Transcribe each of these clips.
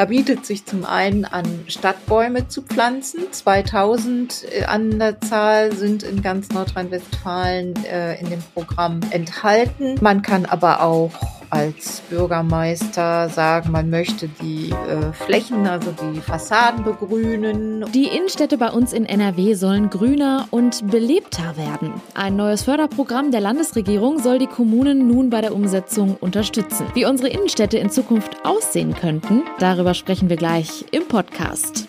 Da bietet sich zum einen an, Stadtbäume zu pflanzen. 2000 äh, an der Zahl sind in ganz Nordrhein-Westfalen äh, in dem Programm enthalten. Man kann aber auch als Bürgermeister sagen, man möchte die äh, Flächen, also die Fassaden begrünen. Die Innenstädte bei uns in NRW sollen grüner und belebter werden. Ein neues Förderprogramm der Landesregierung soll die Kommunen nun bei der Umsetzung unterstützen. Wie unsere Innenstädte in Zukunft aussehen könnten, darüber sprechen wir gleich im Podcast.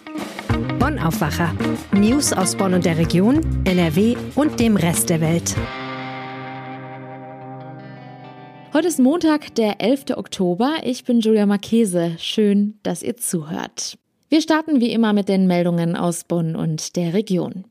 Bonn Aufwacher. News aus Bonn und der Region, NRW und dem Rest der Welt. Heute ist Montag, der 11. Oktober. Ich bin Julia Marchese. Schön, dass ihr zuhört. Wir starten wie immer mit den Meldungen aus Bonn und der Region.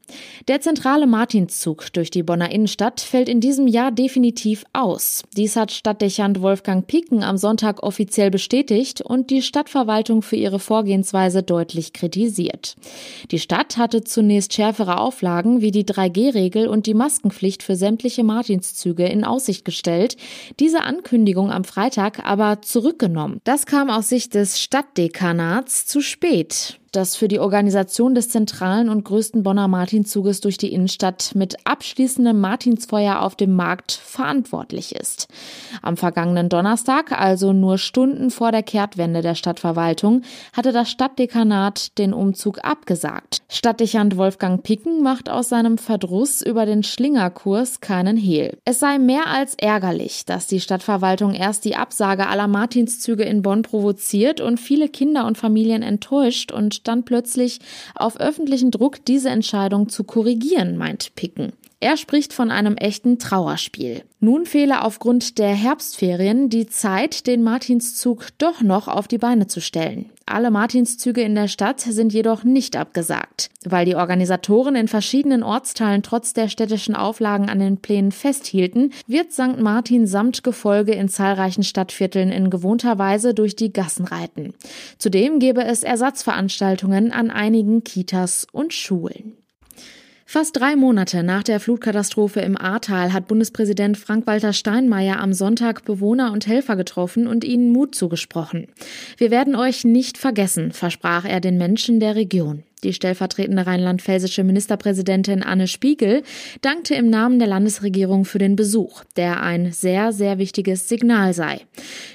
Der zentrale Martinszug durch die Bonner Innenstadt fällt in diesem Jahr definitiv aus. Dies hat Stadtdechant Wolfgang Picken am Sonntag offiziell bestätigt und die Stadtverwaltung für ihre Vorgehensweise deutlich kritisiert. Die Stadt hatte zunächst schärfere Auflagen wie die 3G-Regel und die Maskenpflicht für sämtliche Martinszüge in Aussicht gestellt, diese Ankündigung am Freitag aber zurückgenommen. Das kam aus Sicht des Stadtdekanats zu spät. right das für die Organisation des zentralen und größten Bonner Martinzuges durch die Innenstadt mit abschließendem Martinsfeuer auf dem Markt verantwortlich ist. Am vergangenen Donnerstag, also nur Stunden vor der Kehrtwende der Stadtverwaltung, hatte das Stadtdekanat den Umzug abgesagt. Stadtdechant Wolfgang Picken macht aus seinem Verdruss über den Schlingerkurs keinen Hehl. Es sei mehr als ärgerlich, dass die Stadtverwaltung erst die Absage aller Martinszüge in Bonn provoziert und viele Kinder und Familien enttäuscht und dann plötzlich auf öffentlichen Druck diese Entscheidung zu korrigieren, meint Picken. Er spricht von einem echten Trauerspiel. Nun fehle aufgrund der Herbstferien die Zeit, den Martinszug doch noch auf die Beine zu stellen. Alle Martinszüge in der Stadt sind jedoch nicht abgesagt. Weil die Organisatoren in verschiedenen Ortsteilen trotz der städtischen Auflagen an den Plänen festhielten, wird St. Martin samt Gefolge in zahlreichen Stadtvierteln in gewohnter Weise durch die Gassen reiten. Zudem gäbe es Ersatzveranstaltungen an einigen Kitas und Schulen. Fast drei Monate nach der Flutkatastrophe im Ahrtal hat Bundespräsident Frank-Walter Steinmeier am Sonntag Bewohner und Helfer getroffen und ihnen Mut zugesprochen. Wir werden euch nicht vergessen, versprach er den Menschen der Region. Die stellvertretende rheinland-pfälzische Ministerpräsidentin Anne Spiegel dankte im Namen der Landesregierung für den Besuch, der ein sehr, sehr wichtiges Signal sei.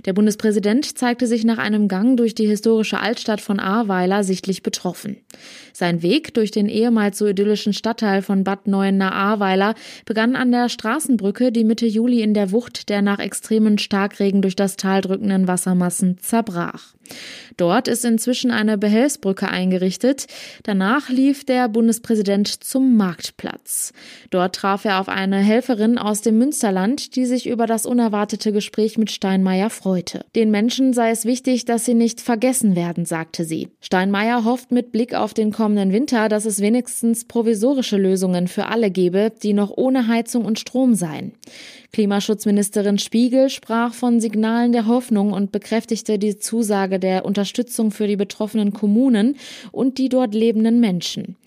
Der Bundespräsident zeigte sich nach einem Gang durch die historische Altstadt von Ahrweiler sichtlich betroffen. Sein Weg durch den ehemals so idyllischen Stadtteil von Bad Neuenahr-Ahrweiler begann an der Straßenbrücke, die Mitte Juli in der Wucht der nach extremen Starkregen durch das Tal drückenden Wassermassen zerbrach. Dort ist inzwischen eine Behelfsbrücke eingerichtet. Danach lief der Bundespräsident zum Marktplatz. Dort traf er auf eine Helferin aus dem Münsterland, die sich über das unerwartete Gespräch mit Steinmeier freute. Den Menschen sei es wichtig, dass sie nicht vergessen werden, sagte sie. Steinmeier hofft mit Blick auf den kommenden Winter, dass es wenigstens provisorische Lösungen für alle gebe, die noch ohne Heizung und Strom seien. Klimaschutzministerin Spiegel sprach von Signalen der Hoffnung und bekräftigte die Zusage der Unterstützung für die betroffenen Kommunen und die dort lebenden Menschen.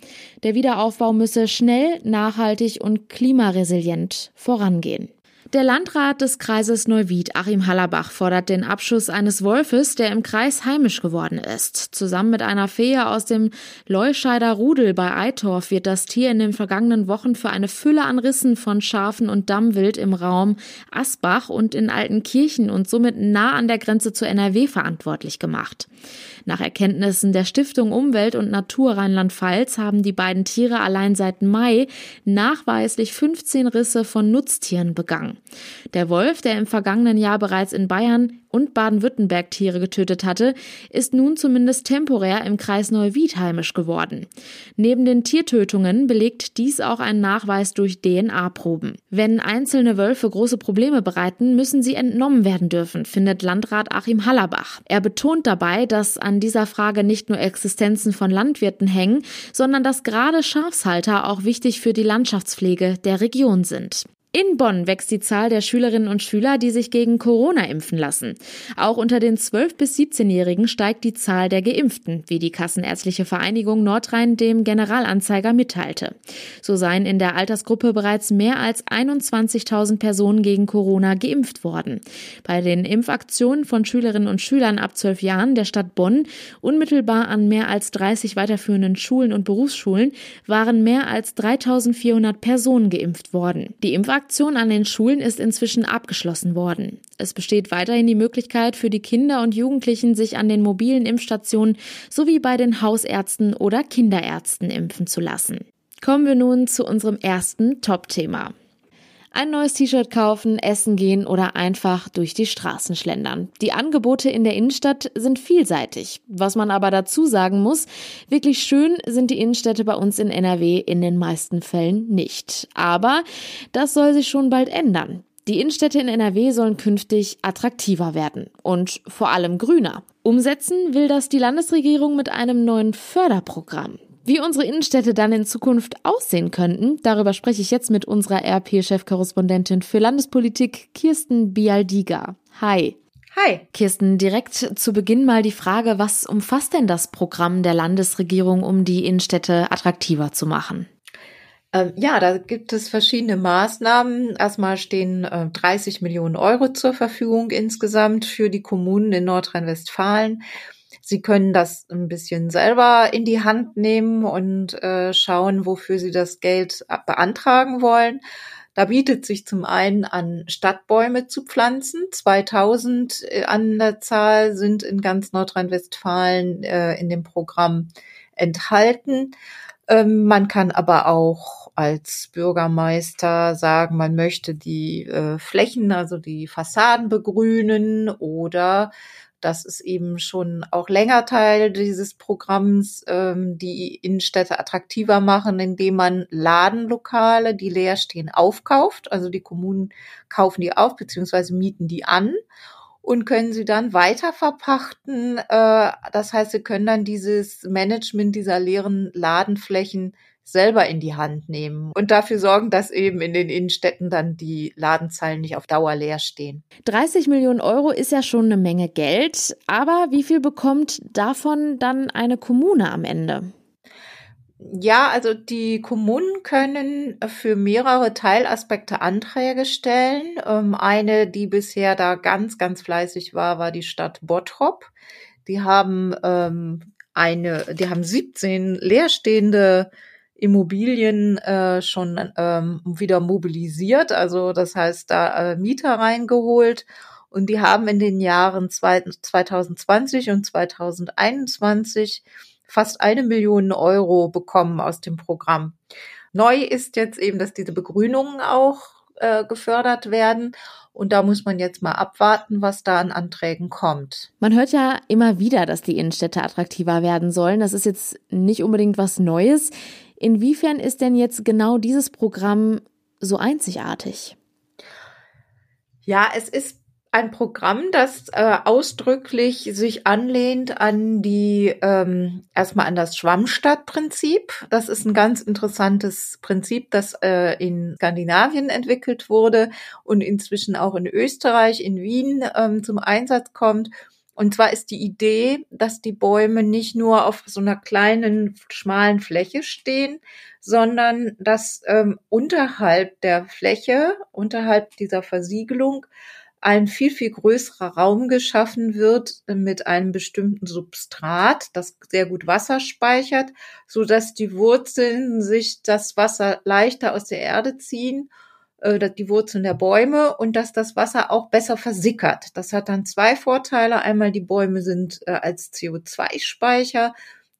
Der Wiederaufbau müsse schnell, nachhaltig und klimaresilient vorangehen. Der Landrat des Kreises Neuwied, Achim Hallerbach, fordert den Abschuss eines Wolfes, der im Kreis heimisch geworden ist. Zusammen mit einer Fee aus dem Leuscheider Rudel bei Eitorf wird das Tier in den vergangenen Wochen für eine Fülle an Rissen von Schafen und Dammwild im Raum Asbach und in Altenkirchen und somit nah an der Grenze zu NRW verantwortlich gemacht. Nach Erkenntnissen der Stiftung Umwelt und Natur Rheinland-Pfalz haben die beiden Tiere allein seit Mai nachweislich 15 Risse von Nutztieren begangen. Der Wolf, der im vergangenen Jahr bereits in Bayern und Baden-Württemberg Tiere getötet hatte, ist nun zumindest temporär im Kreis Neuwied heimisch geworden. Neben den Tiertötungen belegt dies auch ein Nachweis durch DNA-Proben. Wenn einzelne Wölfe große Probleme bereiten, müssen sie entnommen werden dürfen, findet Landrat Achim Hallerbach. Er betont dabei, dass an dieser Frage nicht nur Existenzen von Landwirten hängen, sondern dass gerade Schafshalter auch wichtig für die Landschaftspflege der Region sind. In Bonn wächst die Zahl der Schülerinnen und Schüler, die sich gegen Corona impfen lassen. Auch unter den 12- bis 17-Jährigen steigt die Zahl der Geimpften, wie die Kassenärztliche Vereinigung Nordrhein dem Generalanzeiger mitteilte. So seien in der Altersgruppe bereits mehr als 21.000 Personen gegen Corona geimpft worden. Bei den Impfaktionen von Schülerinnen und Schülern ab 12 Jahren der Stadt Bonn, unmittelbar an mehr als 30 weiterführenden Schulen und Berufsschulen, waren mehr als 3.400 Personen geimpft worden. Die Aktion an den Schulen ist inzwischen abgeschlossen worden. Es besteht weiterhin die Möglichkeit für die Kinder und Jugendlichen, sich an den mobilen Impfstationen sowie bei den Hausärzten oder Kinderärzten impfen zu lassen. Kommen wir nun zu unserem ersten Top-Thema. Ein neues T-Shirt kaufen, essen gehen oder einfach durch die Straßen schlendern. Die Angebote in der Innenstadt sind vielseitig. Was man aber dazu sagen muss, wirklich schön sind die Innenstädte bei uns in NRW in den meisten Fällen nicht. Aber das soll sich schon bald ändern. Die Innenstädte in NRW sollen künftig attraktiver werden und vor allem grüner. Umsetzen will das die Landesregierung mit einem neuen Förderprogramm. Wie unsere Innenstädte dann in Zukunft aussehen könnten, darüber spreche ich jetzt mit unserer RP-Chefkorrespondentin für Landespolitik, Kirsten Bialdiga. Hi. Hi. Kirsten, direkt zu Beginn mal die Frage, was umfasst denn das Programm der Landesregierung, um die Innenstädte attraktiver zu machen? Ähm, ja, da gibt es verschiedene Maßnahmen. Erstmal stehen äh, 30 Millionen Euro zur Verfügung insgesamt für die Kommunen in Nordrhein-Westfalen. Sie können das ein bisschen selber in die Hand nehmen und äh, schauen, wofür Sie das Geld beantragen wollen. Da bietet sich zum einen an, Stadtbäume zu pflanzen. 2000 äh, an der Zahl sind in ganz Nordrhein-Westfalen äh, in dem Programm enthalten. Ähm, man kann aber auch als Bürgermeister sagen, man möchte die äh, Flächen, also die Fassaden begrünen oder das ist eben schon auch länger Teil dieses Programms, ähm, die Innenstädte attraktiver machen, indem man Ladenlokale, die leer stehen, aufkauft. Also die Kommunen kaufen die auf beziehungsweise mieten die an und können sie dann weiter verpachten. Äh, das heißt, sie können dann dieses Management dieser leeren Ladenflächen selber in die Hand nehmen und dafür sorgen, dass eben in den Innenstädten dann die Ladenzeilen nicht auf Dauer leer stehen. 30 Millionen Euro ist ja schon eine Menge Geld, aber wie viel bekommt davon dann eine Kommune am Ende? Ja, also die Kommunen können für mehrere Teilaspekte Anträge stellen. Ähm, eine, die bisher da ganz, ganz fleißig war, war die Stadt Bottrop. Die haben ähm, eine, die haben 17 leerstehende Immobilien äh, schon ähm, wieder mobilisiert, also das heißt da äh, Mieter reingeholt und die haben in den Jahren 2020 und 2021 fast eine Million Euro bekommen aus dem Programm. Neu ist jetzt eben, dass diese Begrünungen auch äh, gefördert werden. Und da muss man jetzt mal abwarten, was da an Anträgen kommt. Man hört ja immer wieder, dass die Innenstädte attraktiver werden sollen. Das ist jetzt nicht unbedingt was Neues. Inwiefern ist denn jetzt genau dieses Programm so einzigartig? Ja, es ist ein Programm, das äh, ausdrücklich sich anlehnt an die ähm, erstmal an das Schwammstadtprinzip. Das ist ein ganz interessantes Prinzip, das äh, in Skandinavien entwickelt wurde und inzwischen auch in Österreich, in Wien ähm, zum Einsatz kommt und zwar ist die Idee, dass die Bäume nicht nur auf so einer kleinen, schmalen Fläche stehen, sondern dass ähm, unterhalb der Fläche, unterhalb dieser Versiegelung, ein viel, viel größerer Raum geschaffen wird mit einem bestimmten Substrat, das sehr gut Wasser speichert, so dass die Wurzeln sich das Wasser leichter aus der Erde ziehen die Wurzeln der Bäume und dass das Wasser auch besser versickert. Das hat dann zwei Vorteile. Einmal die Bäume sind äh, als CO2-Speicher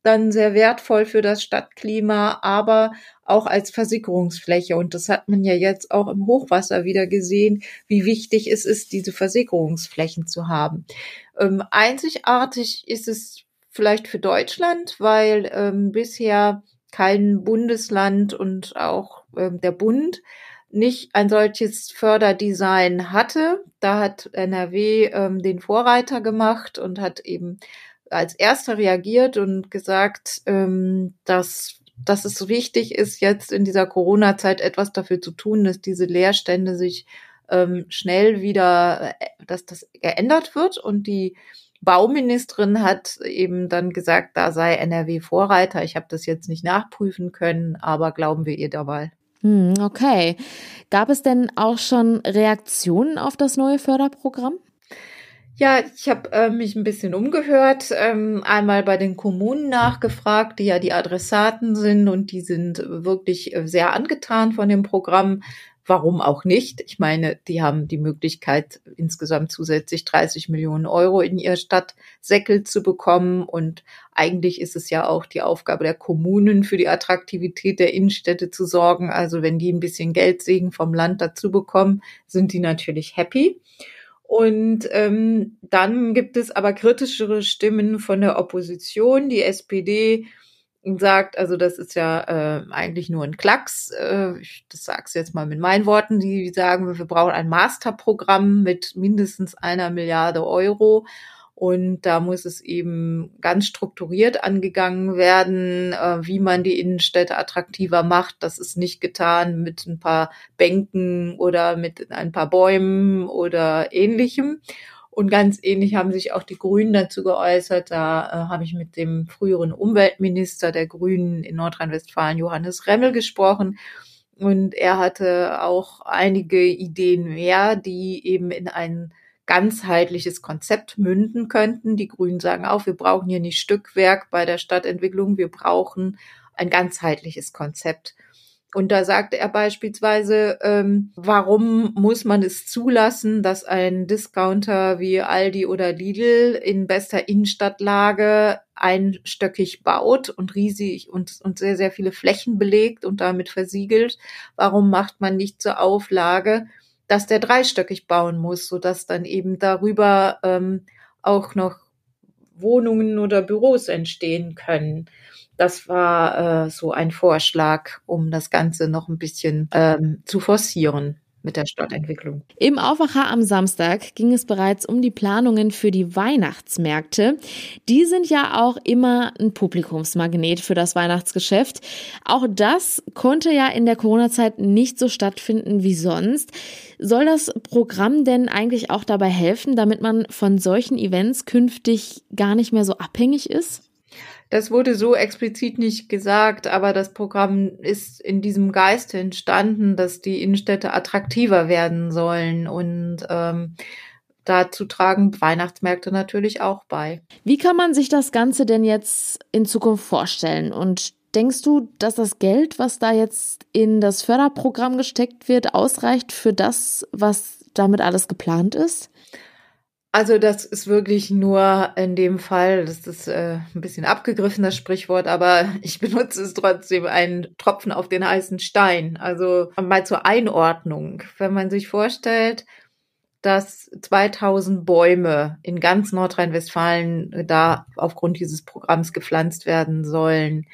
dann sehr wertvoll für das Stadtklima, aber auch als Versickerungsfläche. Und das hat man ja jetzt auch im Hochwasser wieder gesehen, wie wichtig es ist, diese Versickerungsflächen zu haben. Ähm, einzigartig ist es vielleicht für Deutschland, weil ähm, bisher kein Bundesland und auch ähm, der Bund nicht ein solches Förderdesign hatte. Da hat NRW ähm, den Vorreiter gemacht und hat eben als erster reagiert und gesagt, ähm, dass dass es wichtig ist, jetzt in dieser Corona-Zeit etwas dafür zu tun, dass diese Leerstände sich ähm, schnell wieder, äh, dass das geändert wird. Und die Bauministerin hat eben dann gesagt, da sei NRW Vorreiter. Ich habe das jetzt nicht nachprüfen können, aber glauben wir ihr dabei. Hm, okay. Gab es denn auch schon Reaktionen auf das neue Förderprogramm? Ja, ich habe äh, mich ein bisschen umgehört, ähm, einmal bei den Kommunen nachgefragt, die ja die Adressaten sind und die sind wirklich äh, sehr angetan von dem Programm. Warum auch nicht? Ich meine, die haben die Möglichkeit, insgesamt zusätzlich 30 Millionen Euro in ihr Stadtsäckel zu bekommen. Und eigentlich ist es ja auch die Aufgabe der Kommunen, für die Attraktivität der Innenstädte zu sorgen. Also wenn die ein bisschen Geldsegen vom Land dazu bekommen, sind die natürlich happy. Und ähm, dann gibt es aber kritischere Stimmen von der Opposition. Die SPD sagt, also das ist ja äh, eigentlich nur ein Klacks. Äh, ich, das sag's jetzt mal mit meinen Worten. Die sagen, wir brauchen ein Masterprogramm mit mindestens einer Milliarde Euro. Und da muss es eben ganz strukturiert angegangen werden, äh, wie man die Innenstädte attraktiver macht. Das ist nicht getan mit ein paar Bänken oder mit ein paar Bäumen oder ähnlichem. Und ganz ähnlich haben sich auch die Grünen dazu geäußert. Da äh, habe ich mit dem früheren Umweltminister der Grünen in Nordrhein-Westfalen, Johannes Remmel, gesprochen. Und er hatte auch einige Ideen mehr, die eben in einen ganzheitliches Konzept münden könnten. Die Grünen sagen auch, wir brauchen hier nicht Stückwerk bei der Stadtentwicklung, wir brauchen ein ganzheitliches Konzept. Und da sagte er beispielsweise, ähm, warum muss man es zulassen, dass ein Discounter wie Aldi oder Lidl in bester Innenstadtlage einstöckig baut und riesig und, und sehr, sehr viele Flächen belegt und damit versiegelt? Warum macht man nicht zur Auflage, dass der dreistöckig bauen muss, so dass dann eben darüber ähm, auch noch Wohnungen oder Büros entstehen können. Das war äh, so ein Vorschlag, um das Ganze noch ein bisschen ähm, zu forcieren mit der Stadtentwicklung. Im Aufwacher am Samstag ging es bereits um die Planungen für die Weihnachtsmärkte. Die sind ja auch immer ein Publikumsmagnet für das Weihnachtsgeschäft. Auch das konnte ja in der Corona-Zeit nicht so stattfinden wie sonst. Soll das Programm denn eigentlich auch dabei helfen, damit man von solchen Events künftig gar nicht mehr so abhängig ist? Das wurde so explizit nicht gesagt, aber das Programm ist in diesem Geist entstanden, dass die Innenstädte attraktiver werden sollen und ähm, dazu tragen Weihnachtsmärkte natürlich auch bei. Wie kann man sich das Ganze denn jetzt in Zukunft vorstellen? Und denkst du, dass das Geld, was da jetzt in das Förderprogramm gesteckt wird, ausreicht für das, was damit alles geplant ist? Also das ist wirklich nur in dem Fall, das ist äh, ein bisschen abgegriffen, das Sprichwort, aber ich benutze es trotzdem, ein Tropfen auf den heißen Stein. Also mal zur Einordnung. Wenn man sich vorstellt, dass 2000 Bäume in ganz Nordrhein-Westfalen da aufgrund dieses Programms gepflanzt werden sollen.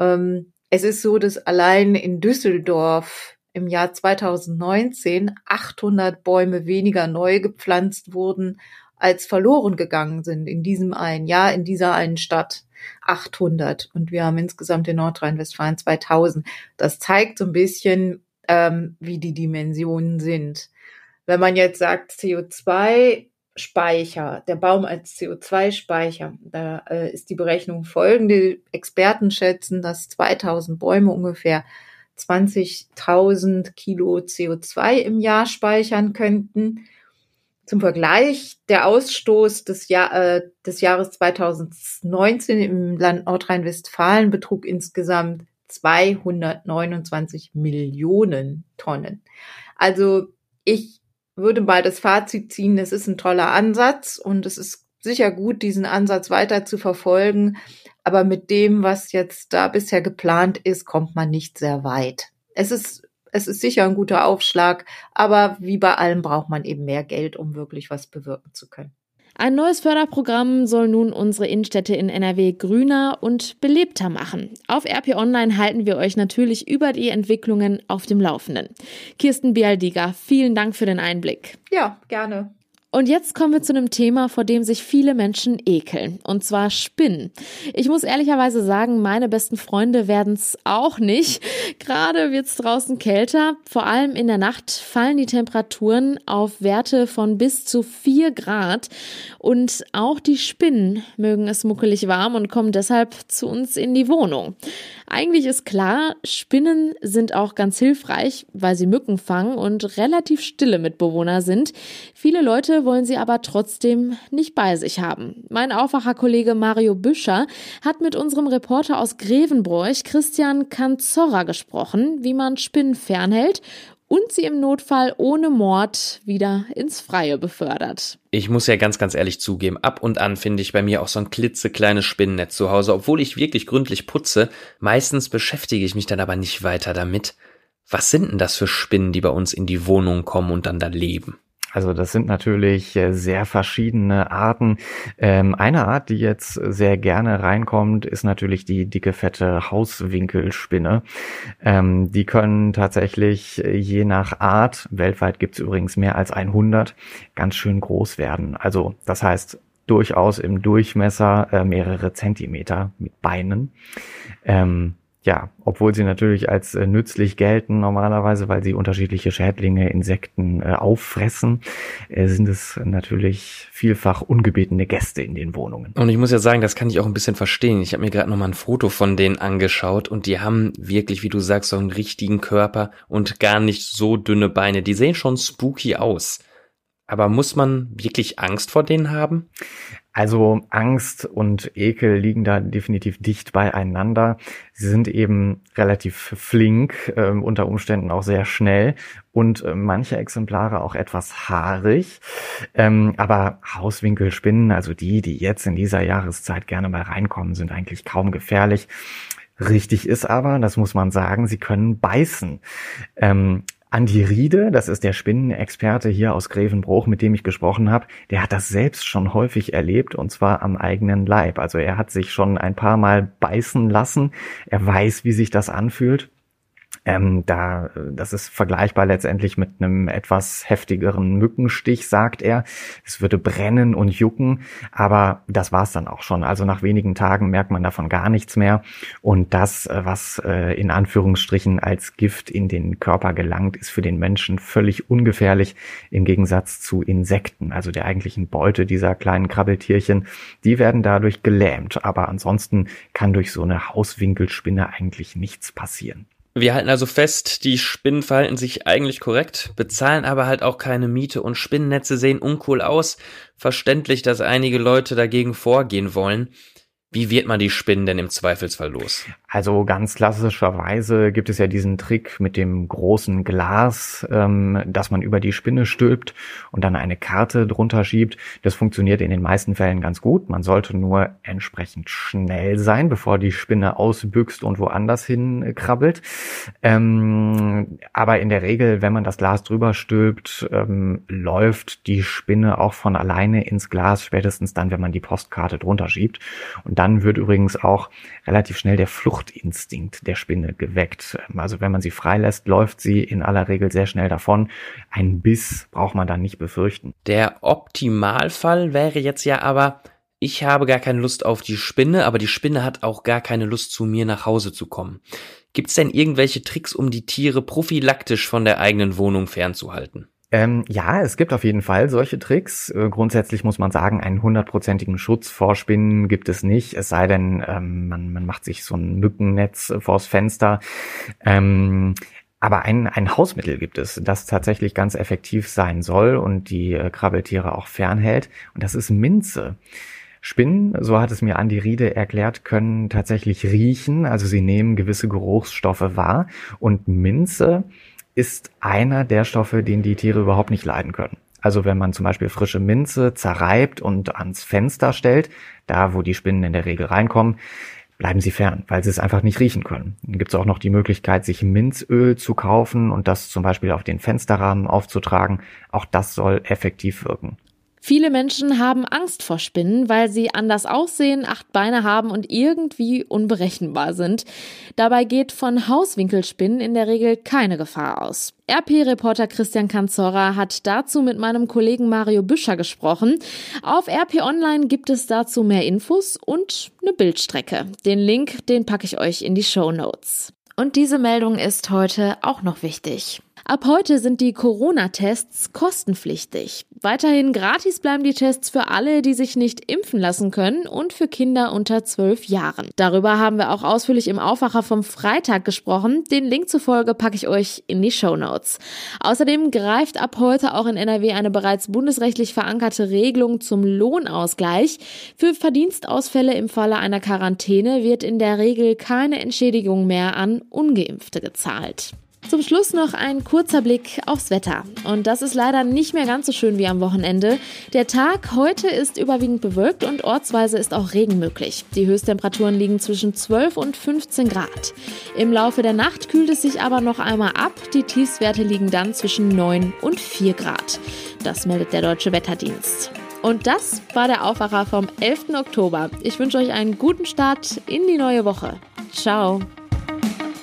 Ähm, es ist so, dass allein in Düsseldorf im Jahr 2019 800 Bäume weniger neu gepflanzt wurden, als verloren gegangen sind in diesem einen Jahr, in dieser einen Stadt. 800 und wir haben insgesamt in Nordrhein-Westfalen 2000. Das zeigt so ein bisschen, ähm, wie die Dimensionen sind. Wenn man jetzt sagt CO2-Speicher, der Baum als CO2-Speicher, da äh, ist die Berechnung folgende. Experten schätzen, dass 2000 Bäume ungefähr 20.000 Kilo CO2 im Jahr speichern könnten. Zum Vergleich, der Ausstoß des, Jahr, äh, des Jahres 2019 im Land Nordrhein-Westfalen betrug insgesamt 229 Millionen Tonnen. Also ich würde mal das Fazit ziehen, es ist ein toller Ansatz und es ist sicher gut, diesen Ansatz weiter zu verfolgen. Aber mit dem, was jetzt da bisher geplant ist, kommt man nicht sehr weit. Es ist, es ist sicher ein guter Aufschlag, aber wie bei allem braucht man eben mehr Geld, um wirklich was bewirken zu können. Ein neues Förderprogramm soll nun unsere Innenstädte in NRW grüner und belebter machen. Auf RP Online halten wir euch natürlich über die Entwicklungen auf dem Laufenden. Kirsten Bialdiger, vielen Dank für den Einblick. Ja, gerne. Und jetzt kommen wir zu einem Thema, vor dem sich viele Menschen ekeln, und zwar Spinnen. Ich muss ehrlicherweise sagen, meine besten Freunde werden es auch nicht. Gerade wird es draußen kälter. Vor allem in der Nacht fallen die Temperaturen auf Werte von bis zu vier Grad. Und auch die Spinnen mögen es muckelig warm und kommen deshalb zu uns in die Wohnung. Eigentlich ist klar, Spinnen sind auch ganz hilfreich, weil sie Mücken fangen und relativ stille Mitbewohner sind. Viele Leute wollen sie aber trotzdem nicht bei sich haben. Mein Aufwacherkollege Mario Büscher hat mit unserem Reporter aus Grevenbroich, Christian Kanzorra, gesprochen, wie man Spinnen fernhält und sie im Notfall ohne Mord wieder ins Freie befördert. Ich muss ja ganz, ganz ehrlich zugeben, ab und an finde ich bei mir auch so ein klitzekleines Spinnennetz zu Hause, obwohl ich wirklich gründlich putze. Meistens beschäftige ich mich dann aber nicht weiter damit. Was sind denn das für Spinnen, die bei uns in die Wohnung kommen und dann da leben? Also das sind natürlich äh, sehr verschiedene Arten. Ähm, eine Art, die jetzt sehr gerne reinkommt, ist natürlich die dicke, fette Hauswinkelspinne. Ähm, die können tatsächlich äh, je nach Art, weltweit gibt es übrigens mehr als 100, ganz schön groß werden. Also das heißt durchaus im Durchmesser äh, mehrere Zentimeter mit Beinen. Ja, obwohl sie natürlich als äh, nützlich gelten normalerweise, weil sie unterschiedliche Schädlinge, Insekten äh, auffressen, äh, sind es natürlich vielfach ungebetene Gäste in den Wohnungen. Und ich muss ja sagen, das kann ich auch ein bisschen verstehen. Ich habe mir gerade noch mal ein Foto von denen angeschaut und die haben wirklich, wie du sagst, so einen richtigen Körper und gar nicht so dünne Beine. Die sehen schon spooky aus. Aber muss man wirklich Angst vor denen haben? Also Angst und Ekel liegen da definitiv dicht beieinander. Sie sind eben relativ flink, äh, unter Umständen auch sehr schnell und äh, manche Exemplare auch etwas haarig. Ähm, aber Hauswinkelspinnen, also die, die jetzt in dieser Jahreszeit gerne mal reinkommen, sind eigentlich kaum gefährlich. Richtig ist aber, das muss man sagen, sie können beißen. Ähm, Andi Riede, das ist der Spinnenexperte hier aus Grevenbruch, mit dem ich gesprochen habe, der hat das selbst schon häufig erlebt und zwar am eigenen Leib. Also er hat sich schon ein paar Mal beißen lassen. Er weiß, wie sich das anfühlt. Ähm, da, das ist vergleichbar letztendlich mit einem etwas heftigeren Mückenstich, sagt er. Es würde brennen und jucken, aber das war's dann auch schon. Also nach wenigen Tagen merkt man davon gar nichts mehr. Und das, äh, was äh, in Anführungsstrichen als Gift in den Körper gelangt, ist für den Menschen völlig ungefährlich im Gegensatz zu Insekten, also der eigentlichen Beute dieser kleinen Krabbeltierchen. Die werden dadurch gelähmt, aber ansonsten kann durch so eine Hauswinkelspinne eigentlich nichts passieren. Wir halten also fest, die Spinnen verhalten sich eigentlich korrekt, bezahlen aber halt auch keine Miete und Spinnennetze sehen uncool aus. Verständlich, dass einige Leute dagegen vorgehen wollen. Wie wird man die Spinnen denn im Zweifelsfall los? Also ganz klassischerweise gibt es ja diesen Trick mit dem großen Glas, ähm, dass man über die Spinne stülpt und dann eine Karte drunter schiebt. Das funktioniert in den meisten Fällen ganz gut. Man sollte nur entsprechend schnell sein, bevor die Spinne ausbüchst und woanders hin krabbelt. Ähm, aber in der Regel, wenn man das Glas drüber stülpt, ähm, läuft die Spinne auch von alleine ins Glas, spätestens dann, wenn man die Postkarte drunter schiebt. Und dann wird übrigens auch relativ schnell der Fluchtinstinkt der Spinne geweckt. Also wenn man sie freilässt, läuft sie in aller Regel sehr schnell davon. Ein Biss braucht man dann nicht befürchten. Der Optimalfall wäre jetzt ja aber, ich habe gar keine Lust auf die Spinne, aber die Spinne hat auch gar keine Lust zu mir nach Hause zu kommen. Gibt es denn irgendwelche Tricks, um die Tiere prophylaktisch von der eigenen Wohnung fernzuhalten? Ähm, ja, es gibt auf jeden Fall solche Tricks. Äh, grundsätzlich muss man sagen, einen hundertprozentigen Schutz vor Spinnen gibt es nicht, es sei denn, ähm, man, man macht sich so ein Mückennetz vors Fenster. Ähm, aber ein, ein Hausmittel gibt es, das tatsächlich ganz effektiv sein soll und die äh, Krabbeltiere auch fernhält. Und das ist Minze. Spinnen, so hat es mir Andi Riede erklärt, können tatsächlich riechen, also sie nehmen gewisse Geruchsstoffe wahr und Minze ist einer der Stoffe, den die Tiere überhaupt nicht leiden können. Also wenn man zum Beispiel frische Minze zerreibt und ans Fenster stellt, da wo die Spinnen in der Regel reinkommen, bleiben sie fern, weil sie es einfach nicht riechen können. Dann gibt es auch noch die Möglichkeit, sich Minzöl zu kaufen und das zum Beispiel auf den Fensterrahmen aufzutragen. Auch das soll effektiv wirken. Viele Menschen haben Angst vor Spinnen, weil sie anders aussehen, acht Beine haben und irgendwie unberechenbar sind. Dabei geht von Hauswinkelspinnen in der Regel keine Gefahr aus. RP-Reporter Christian Kanzora hat dazu mit meinem Kollegen Mario Büscher gesprochen. Auf RP Online gibt es dazu mehr Infos und eine Bildstrecke. Den Link, den packe ich euch in die Show Notes. Und diese Meldung ist heute auch noch wichtig. Ab heute sind die Corona-Tests kostenpflichtig. Weiterhin gratis bleiben die Tests für alle, die sich nicht impfen lassen können und für Kinder unter zwölf Jahren. Darüber haben wir auch ausführlich im Aufwacher vom Freitag gesprochen. Den Link zur Folge packe ich euch in die Show Notes. Außerdem greift ab heute auch in NRW eine bereits bundesrechtlich verankerte Regelung zum Lohnausgleich. Für Verdienstausfälle im Falle einer Quarantäne wird in der Regel keine Entschädigung mehr an ungeimpfte gezahlt. Zum Schluss noch ein kurzer Blick aufs Wetter. Und das ist leider nicht mehr ganz so schön wie am Wochenende. Der Tag heute ist überwiegend bewölkt und ortsweise ist auch Regen möglich. Die Höchsttemperaturen liegen zwischen 12 und 15 Grad. Im Laufe der Nacht kühlt es sich aber noch einmal ab. Die Tiefstwerte liegen dann zwischen 9 und 4 Grad. Das meldet der Deutsche Wetterdienst. Und das war der Aufwacher vom 11. Oktober. Ich wünsche euch einen guten Start in die neue Woche. Ciao.